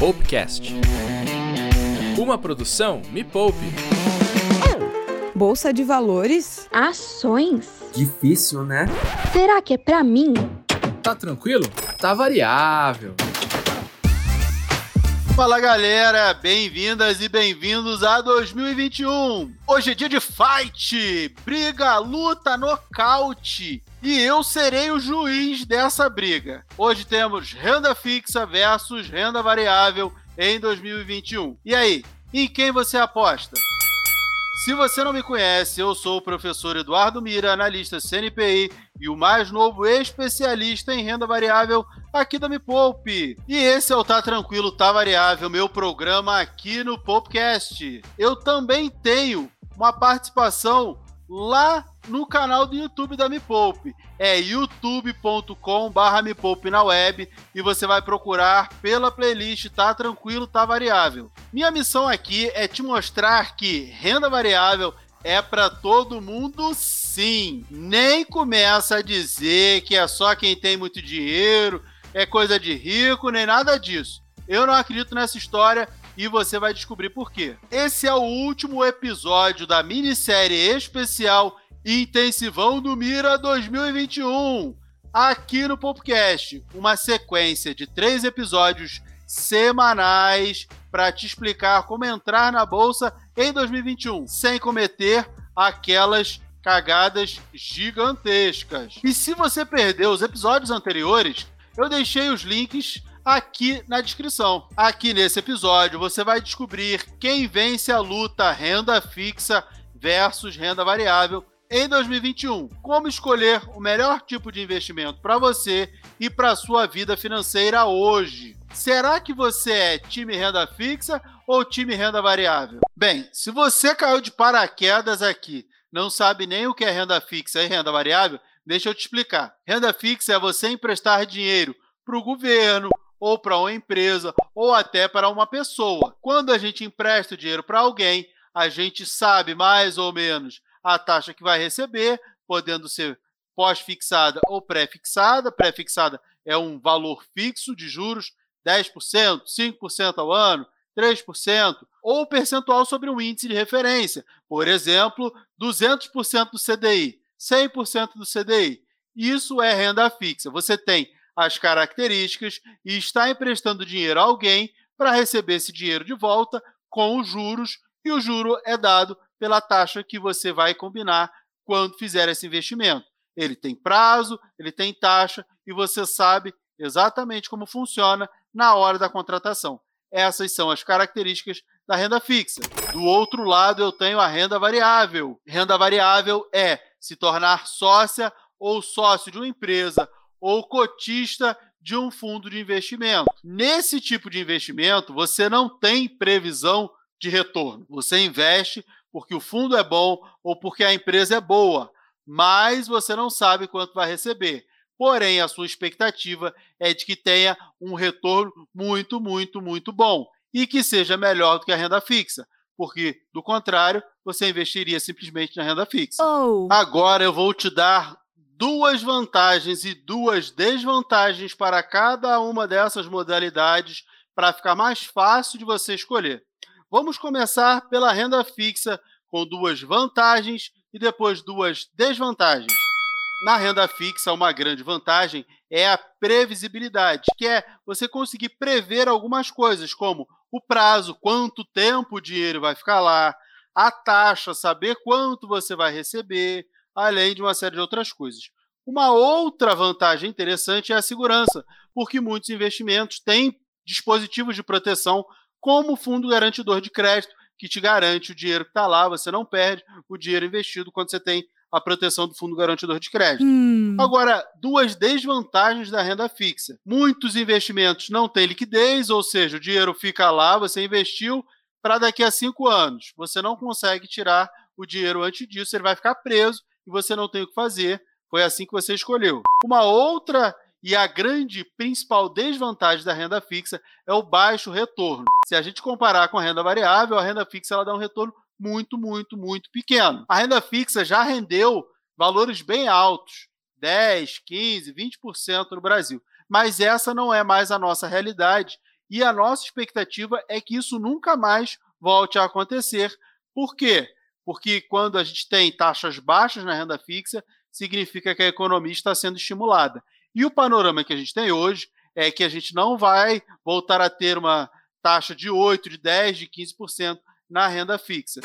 Poupecast. Uma produção Me Poupe. Bolsa de valores? Ações? Difícil, né? Será que é pra mim? Tá tranquilo? Tá variável. Fala galera, bem-vindas e bem-vindos a 2021. Hoje é dia de fight, briga, luta, nocaute. E eu serei o juiz dessa briga. Hoje temos renda fixa versus renda variável em 2021. E aí, em quem você aposta? Se você não me conhece, eu sou o professor Eduardo Mira, analista CNPI e o mais novo especialista em renda variável aqui da Me Poupe. E esse é o Tá Tranquilo, Tá Variável, meu programa aqui no Popcast. Eu também tenho uma participação lá no canal do YouTube da Me Poupe. É youtube.com/barra Me Poupe na web e você vai procurar pela playlist Tá Tranquilo, Tá Variável. Minha missão aqui é te mostrar que renda variável é para todo mundo sim. Nem começa a dizer que é só quem tem muito dinheiro, é coisa de rico, nem nada disso. Eu não acredito nessa história e você vai descobrir por quê. Esse é o último episódio da minissérie especial Intensivão do Mira 2021. Aqui no podcast, uma sequência de três episódios semanais para te explicar como entrar na bolsa em 2021 sem cometer aquelas cagadas gigantescas. E se você perdeu os episódios anteriores, eu deixei os links aqui na descrição. Aqui nesse episódio você vai descobrir quem vence a luta renda fixa versus renda variável em 2021. Como escolher o melhor tipo de investimento para você e para sua vida financeira hoje. Será que você é time renda fixa ou time renda variável? Bem, se você caiu de paraquedas aqui, não sabe nem o que é renda fixa e renda variável, deixa eu te explicar. Renda fixa é você emprestar dinheiro para o governo, ou para uma empresa, ou até para uma pessoa. Quando a gente empresta o dinheiro para alguém, a gente sabe mais ou menos a taxa que vai receber, podendo ser pós-fixada ou pré-fixada. Pré-fixada é um valor fixo de juros, 10%, 5% ao ano, 3%, ou percentual sobre um índice de referência, por exemplo, 200% do CDI, 100% do CDI. Isso é renda fixa. Você tem as características e está emprestando dinheiro a alguém para receber esse dinheiro de volta com os juros, e o juro é dado pela taxa que você vai combinar quando fizer esse investimento. Ele tem prazo, ele tem taxa e você sabe exatamente como funciona na hora da contratação. Essas são as características da renda fixa. Do outro lado, eu tenho a renda variável. Renda variável é se tornar sócia ou sócio de uma empresa ou cotista de um fundo de investimento. Nesse tipo de investimento, você não tem previsão de retorno. Você investe porque o fundo é bom ou porque a empresa é boa, mas você não sabe quanto vai receber. Porém, a sua expectativa é de que tenha um retorno muito, muito, muito bom e que seja melhor do que a renda fixa, porque, do contrário, você investiria simplesmente na renda fixa. Oh. Agora eu vou te dar duas vantagens e duas desvantagens para cada uma dessas modalidades para ficar mais fácil de você escolher. Vamos começar pela renda fixa com duas vantagens e depois duas desvantagens. Na renda fixa, uma grande vantagem é a previsibilidade, que é você conseguir prever algumas coisas, como o prazo, quanto tempo o dinheiro vai ficar lá, a taxa, saber quanto você vai receber, além de uma série de outras coisas. Uma outra vantagem interessante é a segurança, porque muitos investimentos têm dispositivos de proteção, como o Fundo Garantidor de Crédito, que te garante o dinheiro que está lá, você não perde o dinheiro investido quando você tem a proteção do Fundo Garantidor de Crédito. Hum. Agora, duas desvantagens da renda fixa. Muitos investimentos não têm liquidez, ou seja, o dinheiro fica lá, você investiu para daqui a cinco anos. Você não consegue tirar o dinheiro antes disso, ele vai ficar preso e você não tem o que fazer. Foi assim que você escolheu. Uma outra e a grande principal desvantagem da renda fixa é o baixo retorno. Se a gente comparar com a renda variável, a renda fixa ela dá um retorno muito, muito, muito pequeno. A renda fixa já rendeu valores bem altos, 10, 15, 20% no Brasil. Mas essa não é mais a nossa realidade E a nossa expectativa é que isso nunca mais volte a acontecer. Por quê? Porque quando a gente tem taxas baixas na renda fixa, significa que a economia está sendo estimulada. E o panorama que a gente tem hoje é que a gente não vai voltar a ter uma taxa de 8, de 10, de 15% na renda fixa.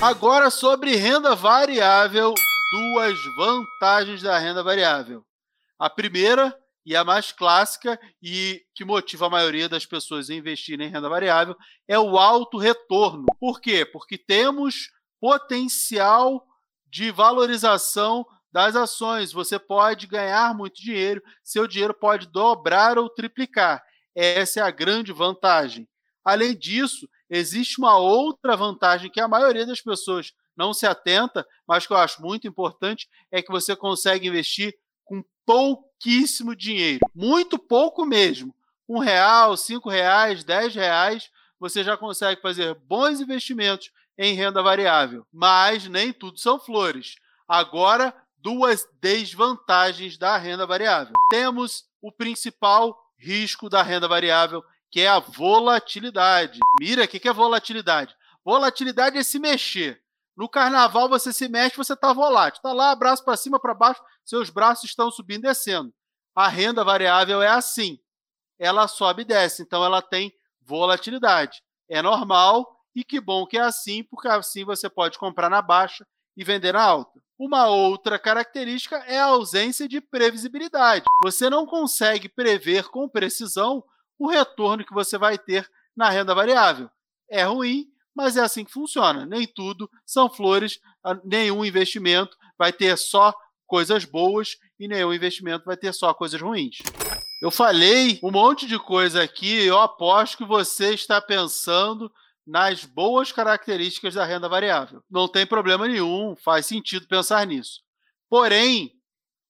Agora sobre renda variável, duas vantagens da renda variável. A primeira e a mais clássica e que motiva a maioria das pessoas a investirem em renda variável é o alto retorno. Por quê? Porque temos potencial de valorização das ações. Você pode ganhar muito dinheiro, seu dinheiro pode dobrar ou triplicar. Essa é a grande vantagem. Além disso, existe uma outra vantagem que a maioria das pessoas não se atenta, mas que eu acho muito importante, é que você consegue investir com pouquíssimo dinheiro. Muito pouco mesmo. Um real, cinco reais, dez reais, você já consegue fazer bons investimentos em renda variável. Mas nem tudo são flores. Agora, duas desvantagens da renda variável. Temos o principal risco da renda variável, que é a volatilidade. Mira, o que é volatilidade? Volatilidade é se mexer. No carnaval você se mexe, você está volátil. Está lá, braço para cima, para baixo, seus braços estão subindo e descendo. A renda variável é assim. Ela sobe e desce, então ela tem volatilidade. É normal e que bom que é assim, porque assim você pode comprar na baixa e vender na alta. Uma outra característica é a ausência de previsibilidade. Você não consegue prever com precisão o retorno que você vai ter na renda variável. É ruim, mas é assim que funciona. Nem tudo são flores, nenhum investimento vai ter só coisas boas e nenhum investimento vai ter só coisas ruins. Eu falei um monte de coisa aqui, eu aposto que você está pensando nas boas características da renda variável. Não tem problema nenhum, faz sentido pensar nisso. Porém,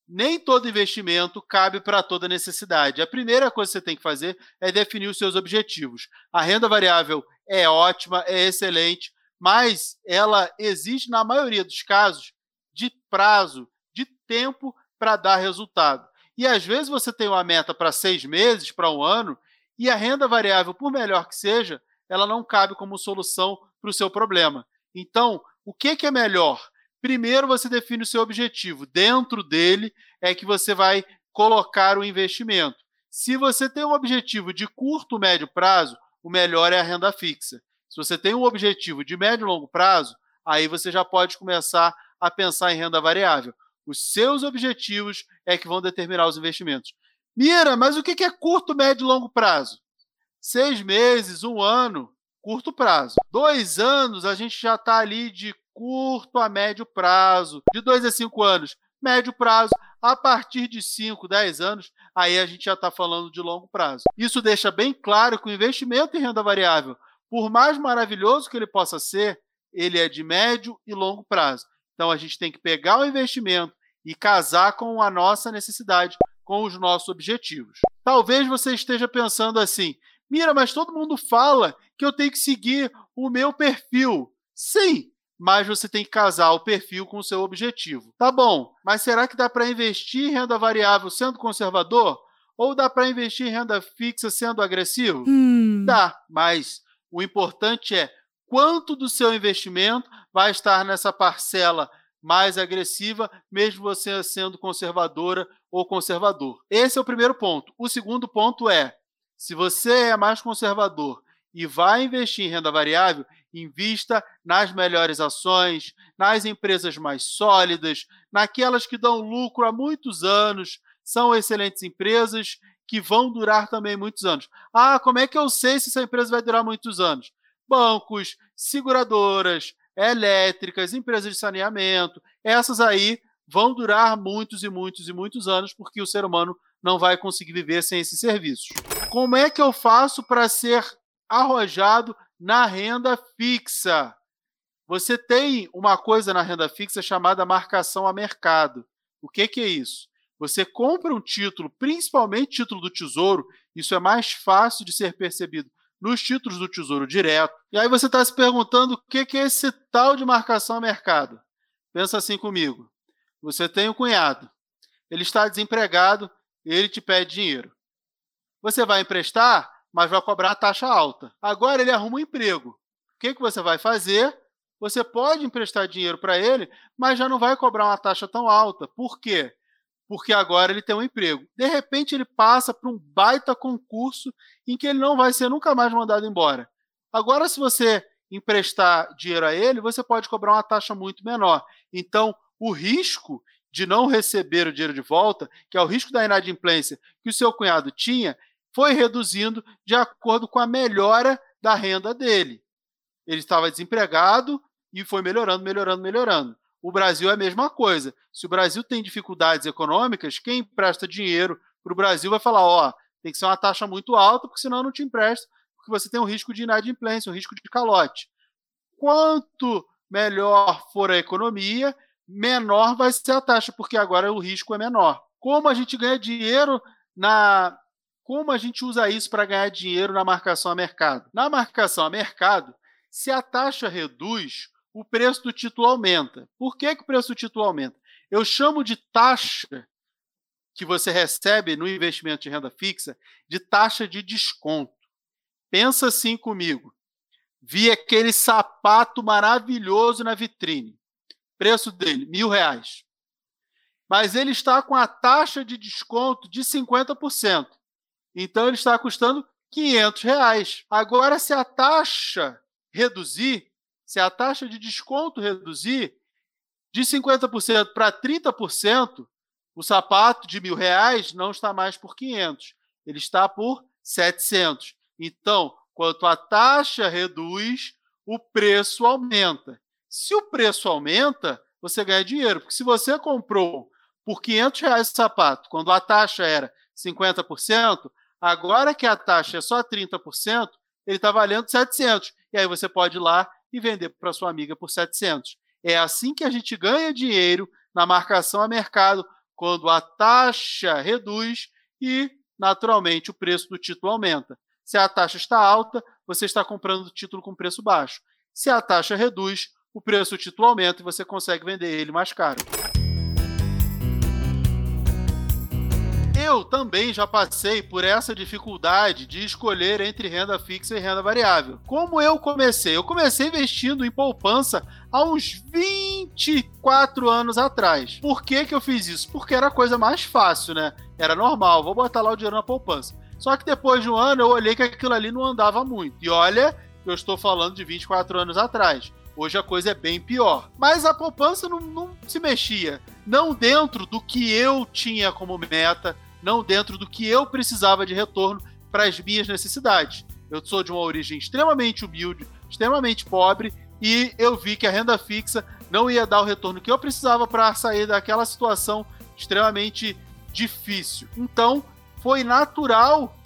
nem todo investimento cabe para toda necessidade. A primeira coisa que você tem que fazer é definir os seus objetivos. A renda variável é ótima, é excelente, mas ela existe, na maioria dos casos, de prazo, de tempo para dar resultado. E às vezes você tem uma meta para seis meses, para um ano, e a renda variável, por melhor que seja, ela não cabe como solução para o seu problema. Então, o que, que é melhor? Primeiro você define o seu objetivo. Dentro dele é que você vai colocar o investimento. Se você tem um objetivo de curto, médio prazo, o melhor é a renda fixa. Se você tem um objetivo de médio e longo prazo, aí você já pode começar a pensar em renda variável. Os seus objetivos é que vão determinar os investimentos. Mira, mas o que é curto, médio e longo prazo? Seis meses, um ano, curto prazo. Dois anos, a gente já está ali de curto a médio prazo, de 2 a 5 anos, médio prazo, a partir de 5, 10 anos, aí a gente já está falando de longo prazo. Isso deixa bem claro que o investimento em renda variável, por mais maravilhoso que ele possa ser, ele é de médio e longo prazo. Então a gente tem que pegar o investimento e casar com a nossa necessidade, com os nossos objetivos. Talvez você esteja pensando assim: Mira, mas todo mundo fala que eu tenho que seguir o meu perfil. Sim, mas você tem que casar o perfil com o seu objetivo. Tá bom, mas será que dá para investir em renda variável sendo conservador? Ou dá para investir em renda fixa sendo agressivo? Hum. Dá, mas o importante é quanto do seu investimento vai estar nessa parcela mais agressiva, mesmo você sendo conservadora ou conservador. Esse é o primeiro ponto. O segundo ponto é: se você é mais conservador e vai investir em renda variável, invista nas melhores ações, nas empresas mais sólidas, naquelas que dão lucro há muitos anos, são excelentes empresas que vão durar também muitos anos. Ah, como é que eu sei se essa empresa vai durar muitos anos? Bancos, seguradoras, elétricas, empresas de saneamento, essas aí vão durar muitos e muitos e muitos anos porque o ser humano não vai conseguir viver sem esses serviços. Como é que eu faço para ser arrojado na renda fixa. Você tem uma coisa na renda fixa chamada marcação a mercado. O que, que é isso? Você compra um título, principalmente título do Tesouro, isso é mais fácil de ser percebido nos títulos do Tesouro Direto. E aí você está se perguntando o que é esse tal de marcação a mercado. Pensa assim comigo. Você tem um cunhado, ele está desempregado ele te pede dinheiro. Você vai emprestar, mas vai cobrar taxa alta. Agora ele arruma um emprego. O que, que você vai fazer? Você pode emprestar dinheiro para ele, mas já não vai cobrar uma taxa tão alta. Por quê? Porque agora ele tem um emprego. De repente, ele passa para um baita concurso em que ele não vai ser nunca mais mandado embora. Agora, se você emprestar dinheiro a ele, você pode cobrar uma taxa muito menor. Então, o risco de não receber o dinheiro de volta, que é o risco da inadimplência que o seu cunhado tinha, foi reduzindo de acordo com a melhora da renda dele. Ele estava desempregado e foi melhorando, melhorando, melhorando. O Brasil é a mesma coisa. Se o Brasil tem dificuldades econômicas, quem empresta dinheiro para o Brasil vai falar: ó, tem que ser uma taxa muito alta, porque senão não te empresta, porque você tem um risco de inadimplência, um risco de calote. Quanto melhor for a economia, menor vai ser a taxa, porque agora o risco é menor. Como a gente ganha dinheiro na. Como a gente usa isso para ganhar dinheiro na marcação a mercado? Na marcação a mercado, se a taxa reduz, o preço do título aumenta. Por que, que o preço do título aumenta? Eu chamo de taxa que você recebe no investimento de renda fixa de taxa de desconto. Pensa assim comigo. Vi aquele sapato maravilhoso na vitrine. Preço dele, mil reais. Mas ele está com a taxa de desconto de 50%. Então ele está custando 500 reais. Agora, se a taxa reduzir, se a taxa de desconto reduzir de 50% para 30%, o sapato de mil reais não está mais por 500, ele está por 700. Então, quanto a taxa reduz, o preço aumenta. Se o preço aumenta, você ganha dinheiro, porque se você comprou por 500 reais o sapato, quando a taxa era 50%, agora que a taxa é só 30%, ele está valendo 700. E aí você pode ir lá e vender para sua amiga por 700. É assim que a gente ganha dinheiro na marcação a mercado, quando a taxa reduz e, naturalmente, o preço do título aumenta. Se a taxa está alta, você está comprando o título com preço baixo. Se a taxa reduz, o preço do título aumenta e você consegue vender ele mais caro. Eu também já passei por essa dificuldade de escolher entre renda fixa e renda variável. Como eu comecei? Eu comecei investindo em poupança há uns 24 anos atrás. Por que, que eu fiz isso? Porque era a coisa mais fácil, né? Era normal, vou botar lá o dinheiro na poupança. Só que depois de um ano eu olhei que aquilo ali não andava muito. E olha, eu estou falando de 24 anos atrás. Hoje a coisa é bem pior. Mas a poupança não, não se mexia. Não dentro do que eu tinha como meta, não dentro do que eu precisava de retorno para as minhas necessidades. Eu sou de uma origem extremamente humilde, extremamente pobre, e eu vi que a renda fixa não ia dar o retorno que eu precisava para sair daquela situação extremamente difícil. Então, foi natural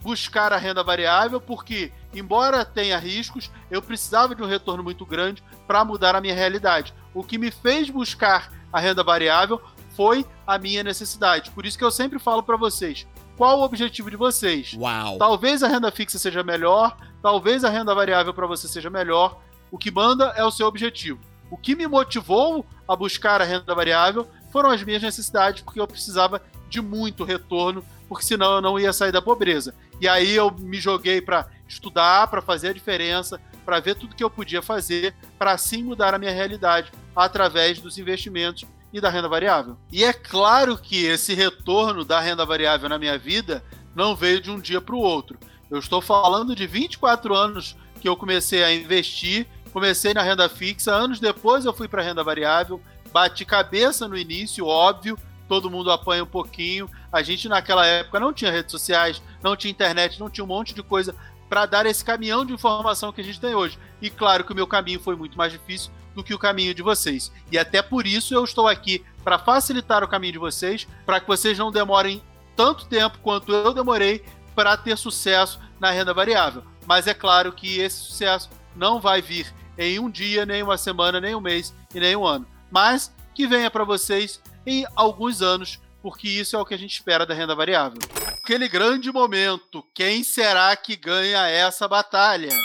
buscar a renda variável, porque, embora tenha riscos, eu precisava de um retorno muito grande para mudar a minha realidade. O que me fez buscar a renda variável foi a minha necessidade. Por isso que eu sempre falo para vocês, qual o objetivo de vocês? Uau. Talvez a renda fixa seja melhor, talvez a renda variável para você seja melhor. O que manda é o seu objetivo. O que me motivou a buscar a renda variável foram as minhas necessidades, porque eu precisava de muito retorno, porque senão eu não ia sair da pobreza. E aí eu me joguei para estudar, para fazer a diferença, para ver tudo que eu podia fazer, para assim mudar a minha realidade através dos investimentos e da renda variável. E é claro que esse retorno da renda variável na minha vida não veio de um dia para o outro. Eu estou falando de 24 anos que eu comecei a investir, comecei na renda fixa, anos depois eu fui para a renda variável, bati cabeça no início, óbvio, todo mundo apanha um pouquinho. A gente naquela época não tinha redes sociais, não tinha internet, não tinha um monte de coisa para dar esse caminhão de informação que a gente tem hoje. E claro que o meu caminho foi muito mais difícil do que o caminho de vocês. E até por isso eu estou aqui para facilitar o caminho de vocês, para que vocês não demorem tanto tempo quanto eu demorei para ter sucesso na renda variável. Mas é claro que esse sucesso não vai vir em um dia, nem uma semana, nem um mês e nem um ano. Mas que venha para vocês em alguns anos porque isso é o que a gente espera da renda variável. Aquele grande momento, quem será que ganha essa batalha?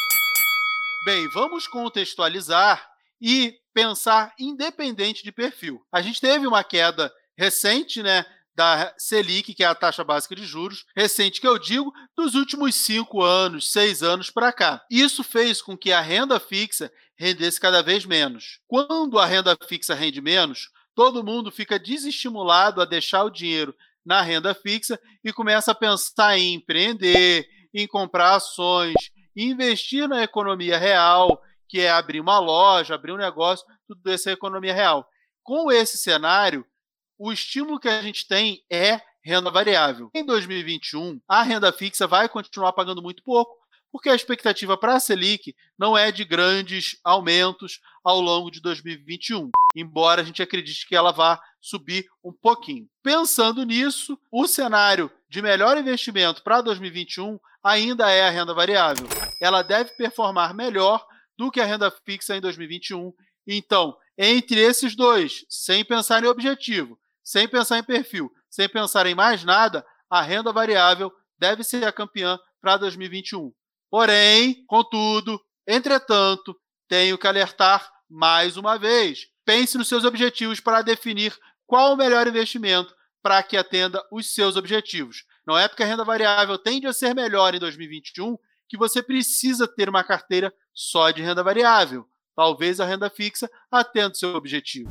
Bem, vamos contextualizar e pensar independente de perfil. A gente teve uma queda recente, né, da Selic, que é a taxa básica de juros, recente que eu digo, dos últimos cinco anos, seis anos para cá. Isso fez com que a renda fixa rendesse cada vez menos. Quando a renda fixa rende menos, todo mundo fica desestimulado a deixar o dinheiro na renda fixa e começa a pensar em empreender, em comprar ações, investir na economia real, que é abrir uma loja, abrir um negócio, tudo isso é economia real. Com esse cenário, o estímulo que a gente tem é renda variável. Em 2021, a renda fixa vai continuar pagando muito pouco, porque a expectativa para a Selic não é de grandes aumentos ao longo de 2021, embora a gente acredite que ela vá subir um pouquinho. Pensando nisso, o cenário de melhor investimento para 2021 ainda é a renda variável. Ela deve performar melhor do que a renda fixa em 2021. Então, entre esses dois, sem pensar em objetivo, sem pensar em perfil, sem pensar em mais nada, a renda variável deve ser a campeã para 2021. Porém, contudo, entretanto, tenho que alertar mais uma vez. Pense nos seus objetivos para definir qual o melhor investimento para que atenda os seus objetivos. Não é porque a renda variável tende a ser melhor em 2021 que você precisa ter uma carteira só de renda variável. Talvez a renda fixa atenda o seu objetivo.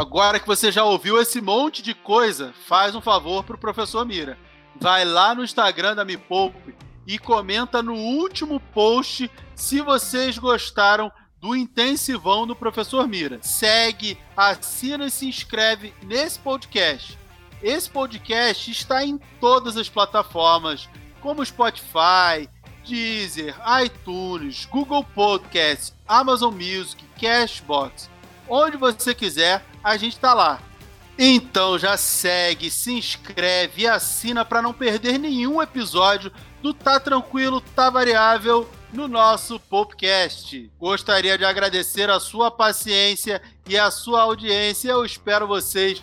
Agora que você já ouviu esse monte de coisa, faz um favor pro professor Mira. Vai lá no Instagram da Me Poupe e comenta no último post se vocês gostaram do intensivão do professor Mira. Segue, assina e se inscreve nesse podcast. Esse podcast está em todas as plataformas, como Spotify, Deezer, iTunes, Google Podcasts, Amazon Music, Cashbox. Onde você quiser, a gente tá lá. Então já segue, se inscreve e assina para não perder nenhum episódio do Tá Tranquilo, Tá Variável no nosso podcast. Gostaria de agradecer a sua paciência e a sua audiência. Eu espero vocês